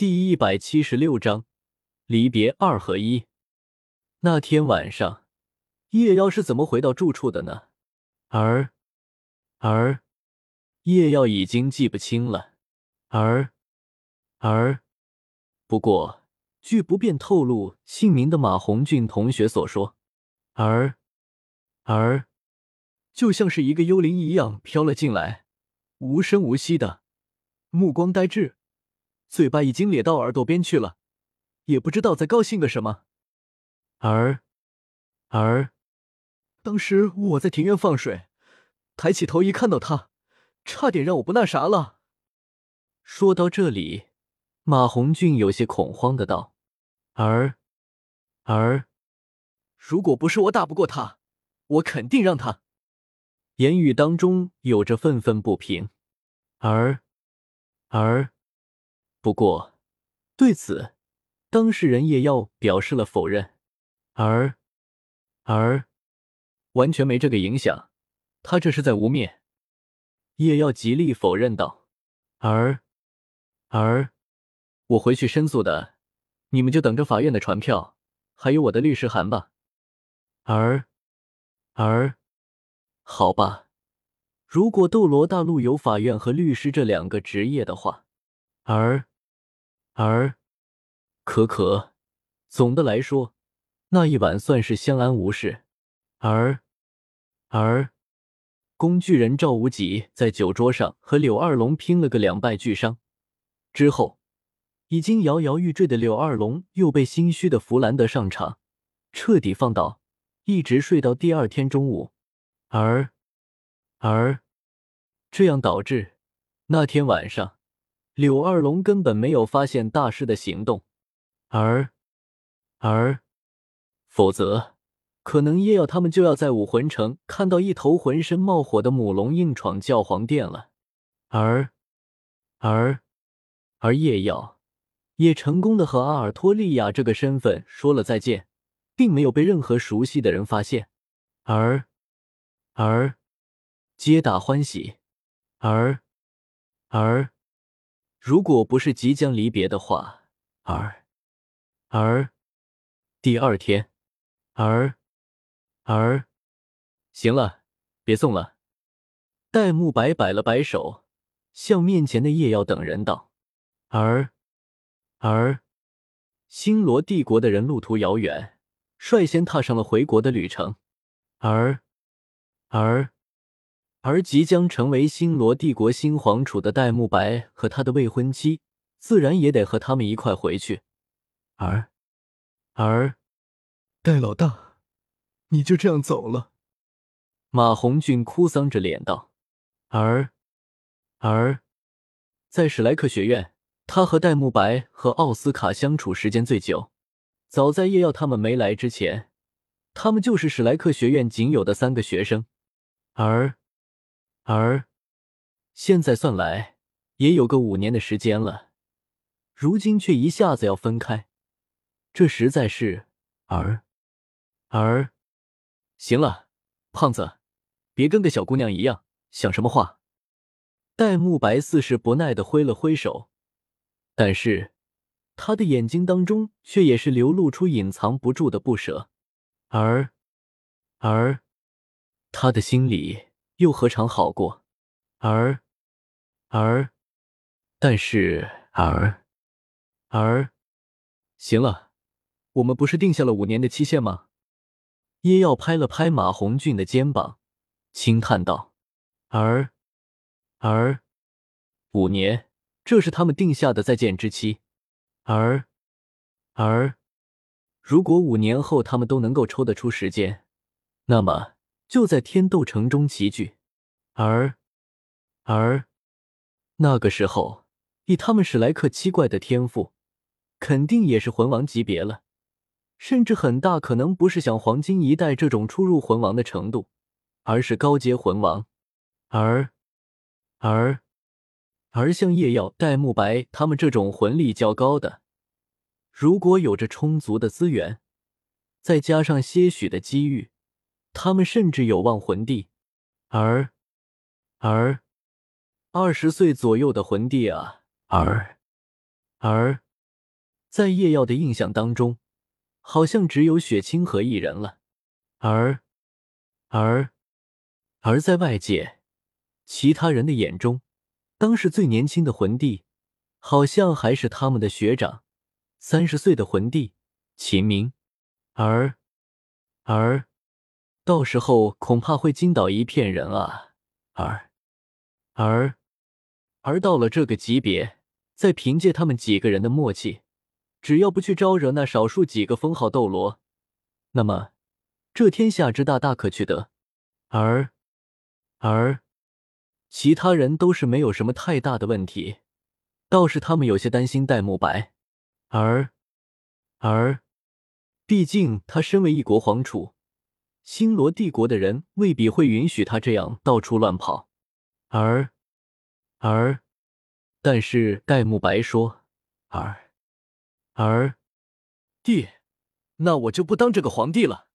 第一百七十六章离别二合一。那天晚上，叶妖是怎么回到住处的呢？而而叶妖已经记不清了。而而不过，据不便透露姓名的马红俊同学所说，而而就像是一个幽灵一样飘了进来，无声无息的，目光呆滞。嘴巴已经咧到耳朵边去了，也不知道在高兴个什么。而而当时我在庭院放水，抬起头一看到他，差点让我不那啥了。说到这里，马红俊有些恐慌的道：“而而如果不是我打不过他，我肯定让他。”言语当中有着愤愤不平。而而。不过，对此，当事人叶耀表示了否认，而而完全没这个影响，他这是在污蔑。叶耀极力否认道，而而我回去申诉的，你们就等着法院的传票，还有我的律师函吧。而而好吧，如果斗罗大陆有法院和律师这两个职业的话，而。而，可可，总的来说，那一晚算是相安无事。而，而，工具人赵无极在酒桌上和柳二龙拼了个两败俱伤，之后，已经摇摇欲坠的柳二龙又被心虚的弗兰德上场，彻底放倒，一直睡到第二天中午。而，而，这样导致那天晚上。柳二龙根本没有发现大师的行动，而而否则，可能叶耀他们就要在武魂城看到一头浑身冒火的母龙硬闯教皇殿了。而而而叶耀也成功的和阿尔托利亚这个身份说了再见，并没有被任何熟悉的人发现。而而皆大欢喜。而而。如果不是即将离别的话，而而第二天，而而行了，别送了。戴沐白摆了摆手，向面前的叶耀等人道：“而而星罗帝国的人路途遥远，率先踏上了回国的旅程。而而。”而即将成为星罗帝国新皇储的戴沐白和他的未婚妻，自然也得和他们一块回去。而，而，戴老大，你就这样走了？马红俊哭丧着脸道。而，而，在史莱克学院，他和戴沐白和奥斯卡相处时间最久。早在叶耀他们没来之前，他们就是史莱克学院仅有的三个学生。而。而现在算来也有个五年的时间了，如今却一下子要分开，这实在是……而而行了，胖子，别跟个小姑娘一样，想什么话？戴沐白似是不耐的挥了挥手，但是他的眼睛当中却也是流露出隐藏不住的不舍，而而他的心里。又何尝好过？而而，但是而而，行了，我们不是定下了五年的期限吗？叶耀拍了拍马红俊的肩膀，轻叹道：“而而，五年，这是他们定下的再见之期。而而，如果五年后他们都能够抽得出时间，那么。”就在天斗城中齐聚，而而那个时候，以他们史莱克七怪的天赋，肯定也是魂王级别了，甚至很大可能不是像黄金一代这种初入魂王的程度，而是高阶魂王。而而而像叶耀、戴沐白他们这种魂力较高的，如果有着充足的资源，再加上些许的机遇。他们甚至有望魂帝，而而二十岁左右的魂帝啊，而而在叶耀的印象当中，好像只有雪清河一人了。而，而，而在外界其他人的眼中，当时最年轻的魂帝，好像还是他们的学长，三十岁的魂帝秦明。而，而，到时候恐怕会惊倒一片人啊！而，而，而到了这个级别，再凭借他们几个人的默契，只要不去招惹那少数几个封号斗罗，那么这天下之大大可去得。而，而，其他人都是没有什么太大的问题，倒是他们有些担心戴沐白。而，而。毕竟，他身为一国皇储，星罗帝国的人未必会允许他这样到处乱跑。而，而，但是戴沐白说：“而，而，弟，那我就不当这个皇帝了。”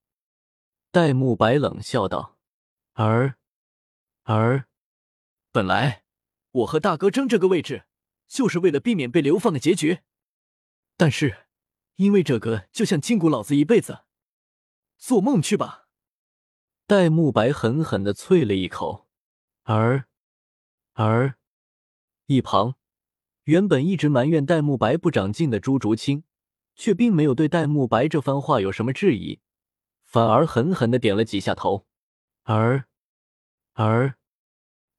戴沐白冷笑道：“而，而，本来我和大哥争这个位置，就是为了避免被流放的结局，但是……”因为这个就像禁锢老子一辈子，做梦去吧！戴沐白狠狠的啐了一口，而而一旁原本一直埋怨戴沐白不长进的朱竹清，却并没有对戴沐白这番话有什么质疑，反而狠狠的点了几下头。而而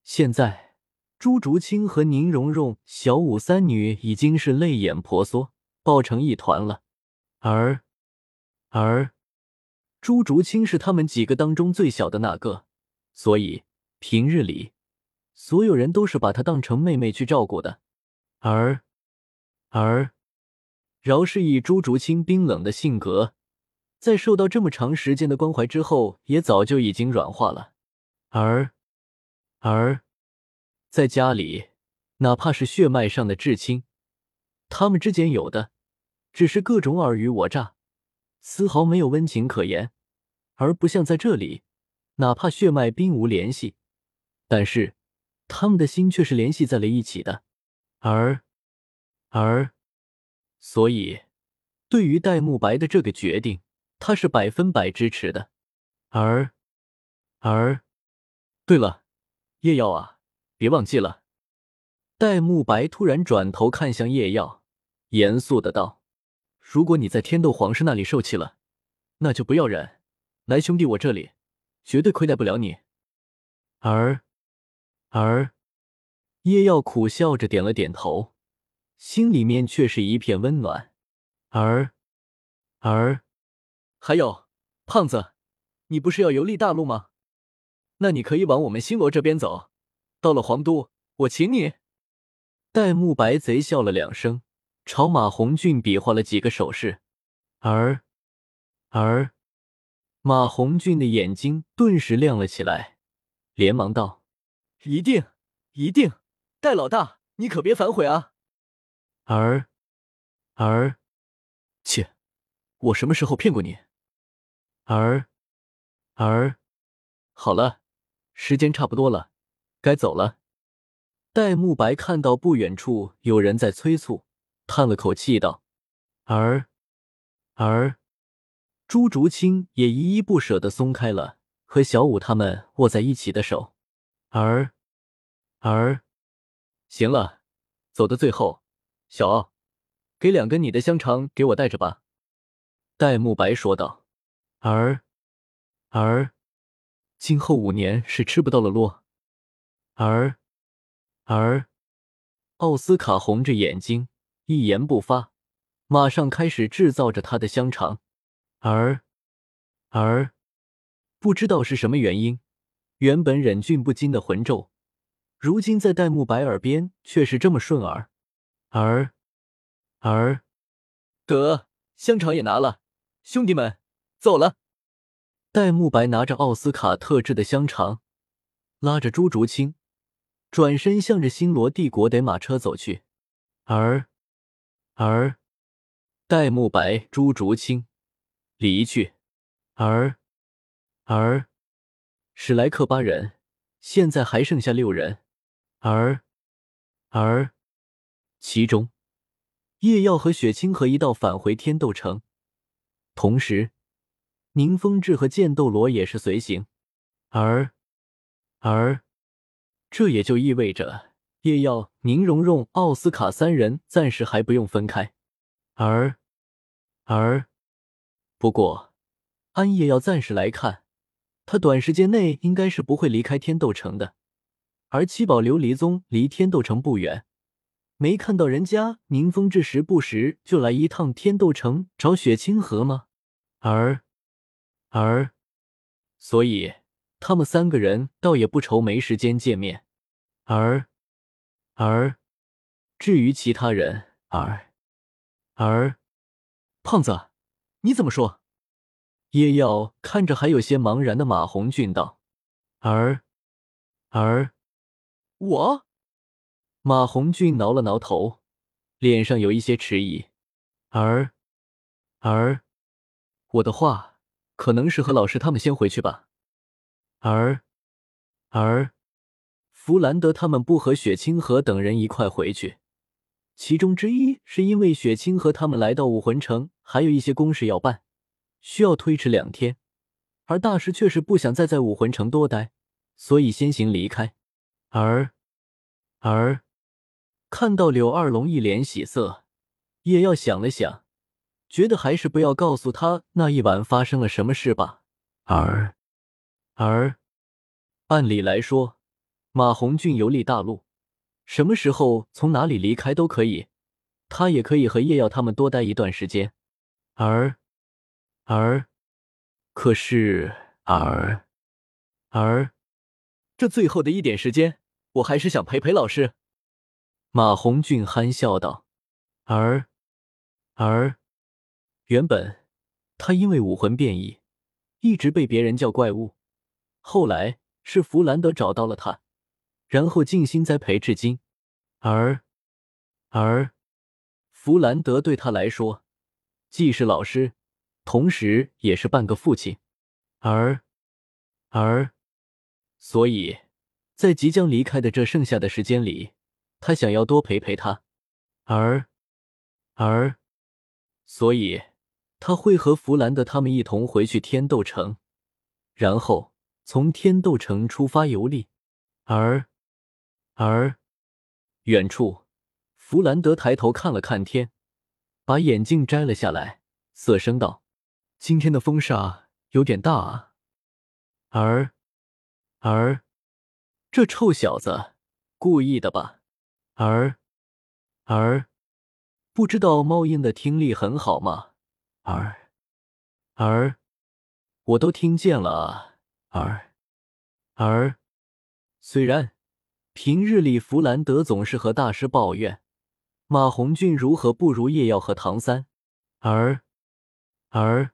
现在，朱竹清和宁荣荣、小舞三女已经是泪眼婆娑，抱成一团了。而，而朱竹清是他们几个当中最小的那个，所以平日里所有人都是把她当成妹妹去照顾的。而，而饶是以朱竹清冰冷的性格，在受到这么长时间的关怀之后，也早就已经软化了。而，而在家里，哪怕是血脉上的至亲，他们之间有的。只是各种尔虞我诈，丝毫没有温情可言，而不像在这里，哪怕血脉并无联系，但是他们的心却是联系在了一起的。而，而，所以对于戴沐白的这个决定，他是百分百支持的。而，而，对了，叶耀啊，别忘记了。戴沐白突然转头看向叶耀，严肃的道。如果你在天斗皇室那里受气了，那就不要忍，来兄弟我这里，绝对亏待不了你。而而叶耀苦笑着点了点头，心里面却是一片温暖。而而还有胖子，你不是要游历大陆吗？那你可以往我们星罗这边走，到了皇都，我请你。戴沐白贼笑了两声。朝马红俊比划了几个手势，而而马红俊的眼睛顿时亮了起来，连忙道：“一定，一定，戴老大，你可别反悔啊！”而而切，我什么时候骗过你？而而好了，时间差不多了，该走了。戴沐白看到不远处有人在催促。叹了口气道：“而，而，朱竹清也依依不舍的松开了和小五他们握在一起的手。而，而，行了，走的最后，小奥，给两根你的香肠给我带着吧。”戴沐白说道。而，而，今后五年是吃不到了咯。而，而，奥斯卡红着眼睛。一言不发，马上开始制造着他的香肠，而而不知道是什么原因，原本忍俊不禁的魂咒，如今在戴沐白耳边却是这么顺耳。而而得香肠也拿了，兄弟们走了。戴沐白拿着奥斯卡特制的香肠，拉着朱竹清，转身向着星罗帝国的马车走去，而。而戴沐白、朱竹清离去，而而史莱克八人现在还剩下六人，而而其中叶耀和雪清河一道返回天斗城，同时宁风致和剑斗罗也是随行。而而这也就意味着叶耀、宁荣荣、奥斯卡三人暂时还不用分开。而而不过，安夜要暂时来看，他短时间内应该是不会离开天斗城的。而七宝琉璃宗离天斗城不远，没看到人家宁风致时不时就来一趟天斗城找雪清河吗？而而所以他们三个人倒也不愁没时间见面。而而至于其他人，而而胖子，你怎么说？叶耀看着还有些茫然的马红俊道：“而而。”我，马红俊挠了挠头，脸上有一些迟疑。而，而，我的话可能是和老师他们先回去吧。而，而，弗兰德他们不和雪清河等人一块回去，其中之一是因为雪清和他们来到武魂城，还有一些公事要办，需要推迟两天。而大师却是不想再在武魂城多待，所以先行离开。而，而看到柳二龙一脸喜色，叶耀想了想，觉得还是不要告诉他那一晚发生了什么事吧。而，而按理来说，马红俊游历大陆，什么时候从哪里离开都可以，他也可以和叶耀他们多待一段时间。而，而可是，而，而这最后的一点时间。我还是想陪陪老师。”马红俊憨笑道。而而原本他因为武魂变异，一直被别人叫怪物。后来是弗兰德找到了他，然后静心栽培至今。而而弗兰德对他来说，既是老师，同时也是半个父亲。而而所以。在即将离开的这剩下的时间里，他想要多陪陪他，而而所以他会和弗兰德他们一同回去天斗城，然后从天斗城出发游历。而而远处，弗兰德抬头看了看天，把眼镜摘了下来，色声道：“今天的风沙有点大啊。”而而。这臭小子，故意的吧？而而不知道猫鹰的听力很好吗？而而我都听见了啊！而而虽然平日里弗兰德总是和大师抱怨马红俊如何不如叶耀和唐三，而而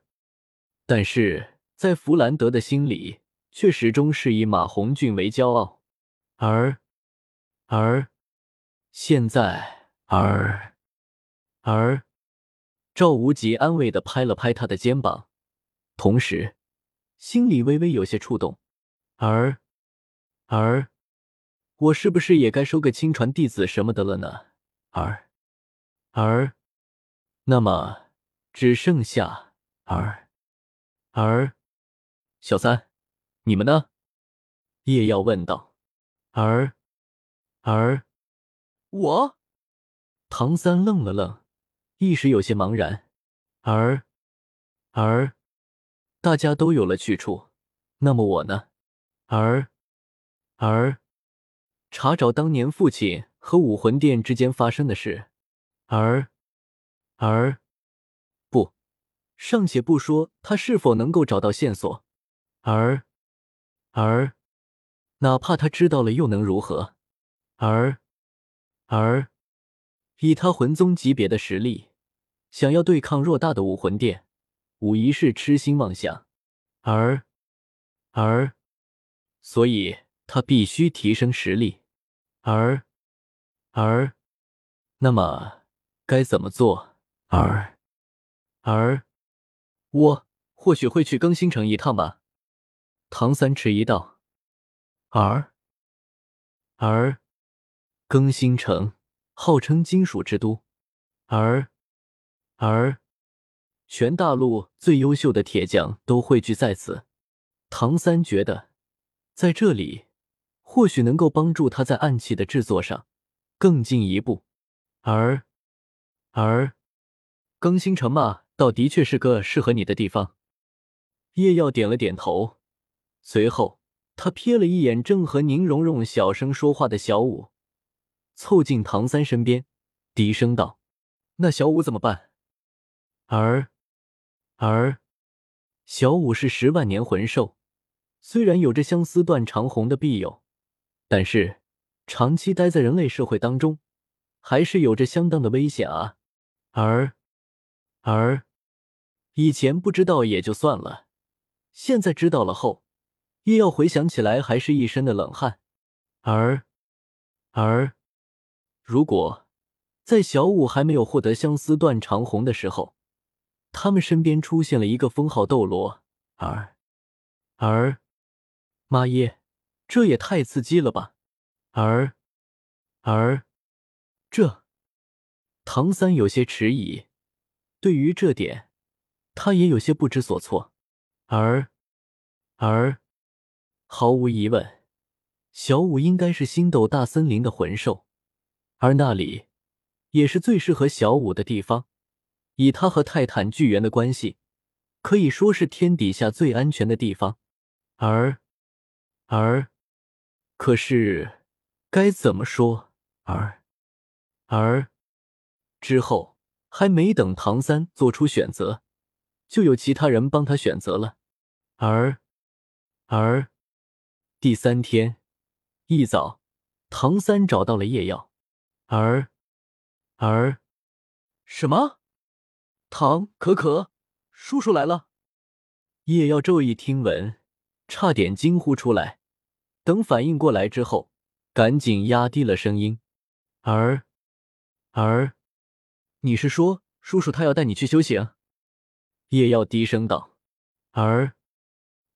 但是在弗兰德的心里，却始终是以马红俊为骄傲。而，而，现在，而，而，赵无极安慰的拍了拍他的肩膀，同时心里微微有些触动。而，而，我是不是也该收个亲传弟子什么的了呢？而，而，那么只剩下而，而，小三，你们呢？叶耀问道。而，而，我，唐三愣了愣，一时有些茫然。而，而，大家都有了去处，那么我呢？而，而，查找当年父亲和武魂殿之间发生的事。而，而，不，尚且不说他是否能够找到线索。而，而。哪怕他知道了又能如何？而而以他魂宗级别的实力，想要对抗偌大的武魂殿，无疑是痴心妄想。而而所以，他必须提升实力。而而那么该怎么做？而而我或许会去更新城一趟吧。唐三迟疑道。而而更新城号称金属之都，而而全大陆最优秀的铁匠都汇聚在此。唐三觉得，在这里或许能够帮助他在暗器的制作上更进一步。而而更新城嘛，倒的确是个适合你的地方。叶耀点了点头，随后他瞥了一眼正和宁荣荣小声说话的小五，凑近唐三身边，低声道：“那小五怎么办？”而而小五是十万年魂兽。虽然有着相思断长虹的庇佑，但是长期待在人类社会当中，还是有着相当的危险啊。而而以前不知道也就算了，现在知道了后，又要回想起来还是一身的冷汗。而而如果在小五还没有获得相思断长红的时候，他们身边出现了一个封号斗罗，而而。妈耶，这也太刺激了吧！而而这，唐三有些迟疑，对于这点，他也有些不知所措。而而毫无疑问，小五应该是星斗大森林的魂兽，而那里也是最适合小五的地方。以他和泰坦巨猿的关系，可以说是天底下最安全的地方。而而，可是该怎么说？而而之后还没等唐三做出选择，就有其他人帮他选择了。而而第三天一早，唐三找到了叶耀。而而什么？唐可可，叔叔来了！叶耀骤一听闻，差点惊呼出来。等反应过来之后，赶紧压低了声音。儿儿，你是说叔叔他要带你去修行？叶耀低声道。而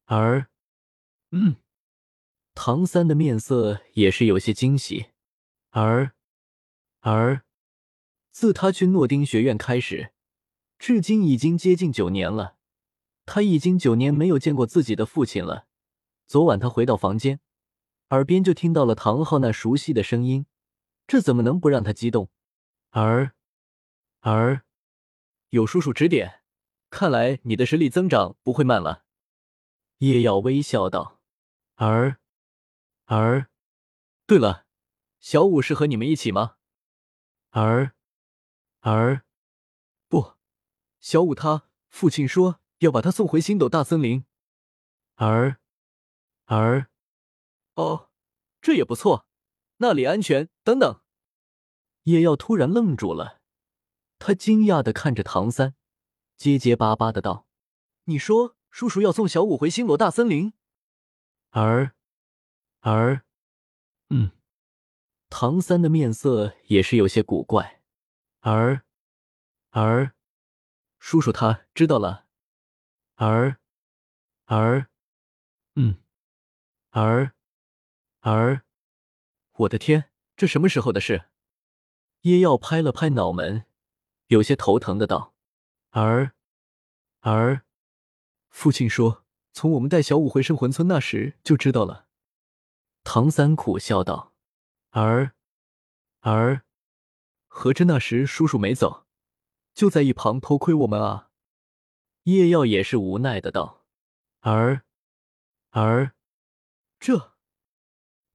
而，嗯，唐三的面色也是有些惊喜。而而，自他去诺丁学院开始，至今已经接近九年了。他已经九年没有见过自己的父亲了。昨晚他回到房间。耳边就听到了唐昊那熟悉的声音，这怎么能不让他激动？儿儿有叔叔指点，看来你的实力增长不会慢了。叶耀微笑道。儿儿，对了，小五是和你们一起吗？儿儿不，小五他父亲说要把他送回星斗大森林。儿儿。哦，这也不错，那里安全。等等，叶耀突然愣住了，他惊讶的看着唐三，结结巴巴的道：“你说叔叔要送小五回星罗大森林？”而而，嗯，唐三的面色也是有些古怪。而而，叔叔他知道了。而而，嗯，而。而，我的天，这什么时候的事？叶耀拍了拍脑门，有些头疼的道：“而，而，父亲说，从我们带小五回圣魂村那时就知道了。”唐三苦笑道：“而，而，合着那时叔叔没走，就在一旁偷窥我们啊？”叶耀也是无奈的道：“而，而，这。”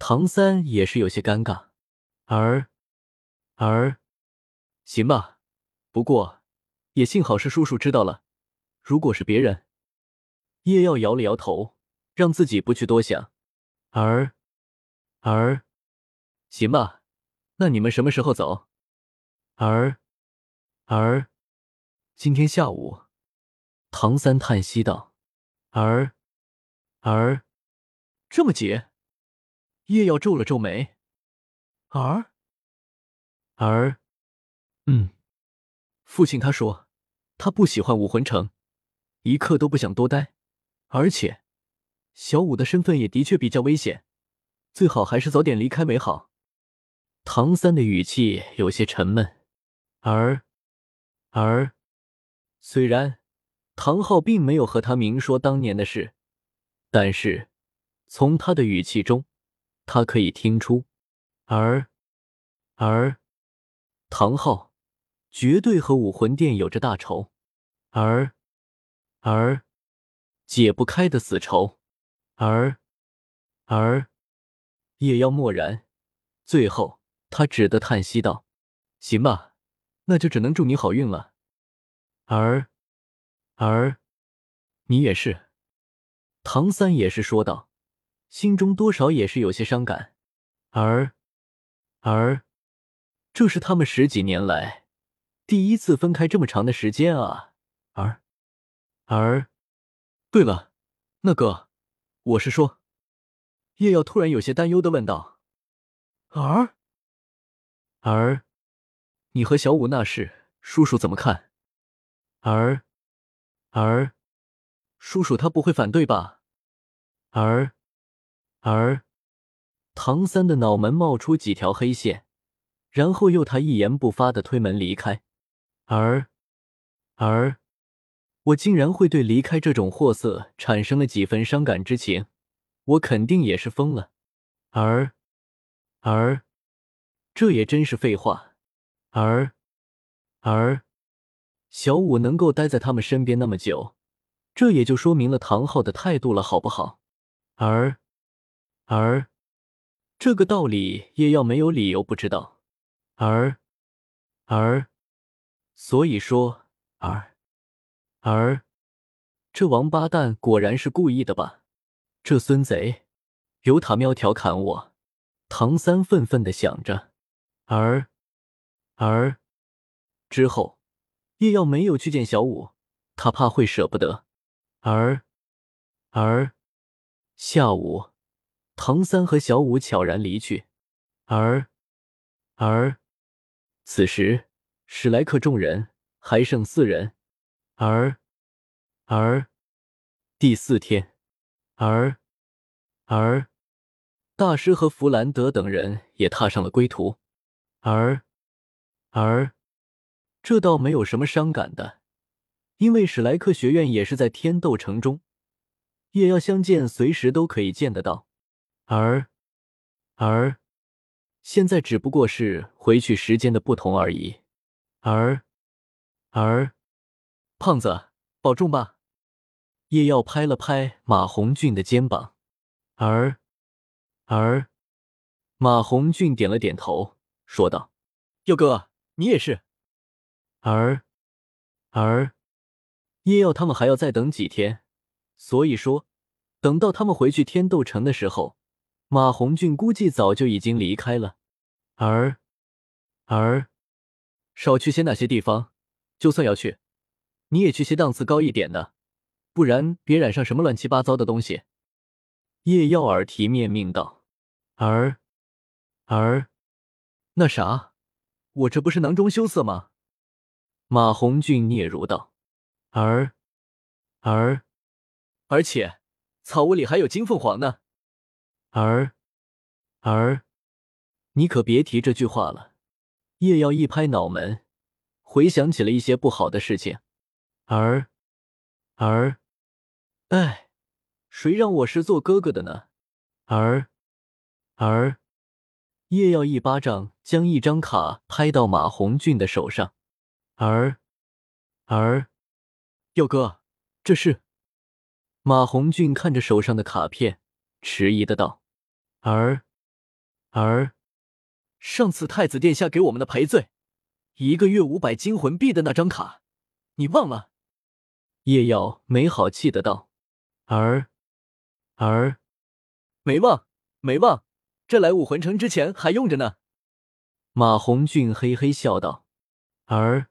唐三也是有些尴尬，而而行吧，不过也幸好是叔叔知道了，如果是别人，叶耀摇了摇头，让自己不去多想。而而行吧，那你们什么时候走？而而今天下午。唐三叹息道：“而而这么急？”叶耀皱了皱眉，儿，儿，嗯，父亲他说他不喜欢武魂城，一刻都不想多待，而且小五的身份也的确比较危险，最好还是早点离开为好。唐三的语气有些沉闷，儿。而虽然唐昊并没有和他明说当年的事，但是从他的语气中，他可以听出，而而唐昊绝对和武魂殿有着大仇，而而解不开的死仇，而而也要默然，最后他只得叹息道：“行吧，那就只能祝你好运了。”而而你也是，唐三也是说道，心中多少也是有些伤感。而而这是他们十几年来第一次分开这么长的时间啊！而而对了，那个，我是说，叶耀突然有些担忧的问道：“而而你和小五那事，叔叔怎么看？”而而叔叔他不会反对吧？而而唐三的脑门冒出几条黑线，然后又他一言不发的推门离开。而而我竟然会对离开这种货色产生了几分伤感之情，我肯定也是疯了。而而这也真是废话。而而。小五能够待在他们身边那么久，这也就说明了唐昊的态度了，好不好？而而这个道理，叶耀没有理由不知道。而而所以说，而而这王八蛋果然是故意的吧？这孙贼，有塔喵调侃我。唐三愤愤的想着。而而之后。叶耀没有去见小五，他怕会舍不得。而而下午，唐三和小五悄然离去。而而此时，史莱克众人还剩四人。而而第四天，而而大师和弗兰德等人也踏上了归途。而而。这倒没有什么伤感的，因为史莱克学院也是在天斗城中，也要相见，随时都可以见得到。而而现在只不过是回去时间的不同而已。而而胖子，保重吧。叶耀拍了拍马红俊的肩膀。而而马红俊点了点头，说道：“耀哥，你也是。”而而叶耀他们还要再等几天，所以说，等到他们回去天斗城的时候，马红俊估计早就已经离开了。而而少去些那些地方，就算要去，你也去些档次高一点的，不然别染上什么乱七八糟的东西。叶耀耳提面命道。而而那啥，我这不是囊中羞涩吗？马红俊嗫嚅道：“而而而且，草屋里还有金凤凰呢。而而你可别提这句话了。”叶耀一拍脑门，回想起了一些不好的事情。而而哎，谁让我是做哥哥的呢？而而叶耀一巴掌将一张卡拍到马红俊的手上。而而，耀哥，这是马红俊看着手上的卡片，迟疑的道：“而而，上次太子殿下给我们的赔罪，一个月五百金魂币的那张卡，你忘了？”叶耀没好气的道：“而而，没忘，没忘，这来武魂城之前还用着呢。”马红俊嘿嘿笑道：“而。”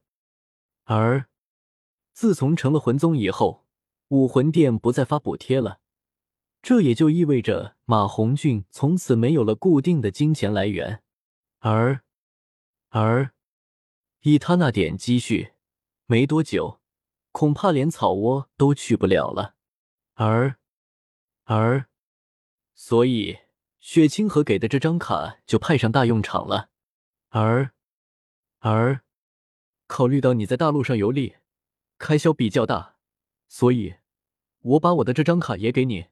而自从成了魂宗以后，武魂殿不再发补贴了，这也就意味着马红俊从此没有了固定的金钱来源。而而以他那点积蓄，没多久恐怕连草窝都去不了了。而而所以雪清河给的这张卡就派上大用场了。而而。考虑到你在大陆上游历，开销比较大，所以，我把我的这张卡也给你。”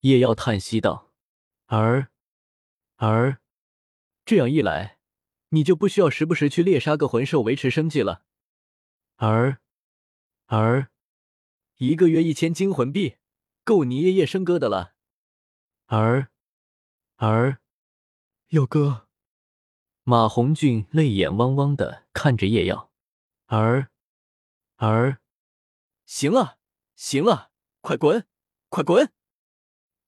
叶耀叹息道。而，而，这样一来，你就不需要时不时去猎杀个魂兽维持生计了。而，而，一个月一千金魂币，够你夜夜笙歌的了。而，而，耀哥，马红俊泪眼汪汪的看着叶耀。而，而，行了，行了，快滚，快滚！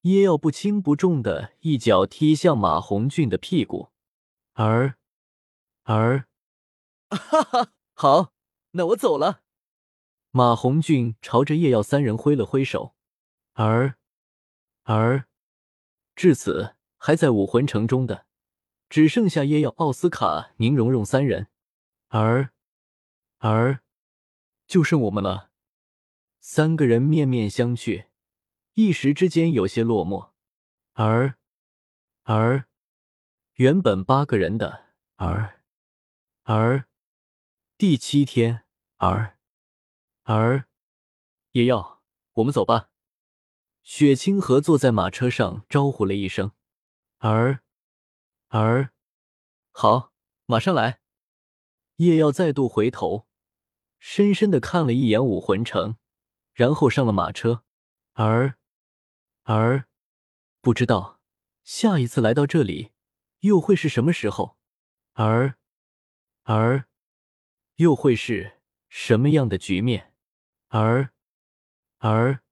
叶耀不轻不重的一脚踢向马红俊的屁股，而而，哈哈，好，那我走了。马红俊朝着叶耀三人挥了挥手，而而至此，还在武魂城中的只剩下叶耀、奥斯卡、宁荣荣三人，而而就剩我们了。三个人面面相觑。一时之间有些落寞，而而原本八个人的而而第七天而而也要我们走吧。雪清河坐在马车上招呼了一声，而而好，马上来。叶耀再度回头，深深的看了一眼武魂城，然后上了马车，而。而不知道下一次来到这里又会是什么时候，而而又会是什么样的局面，而而。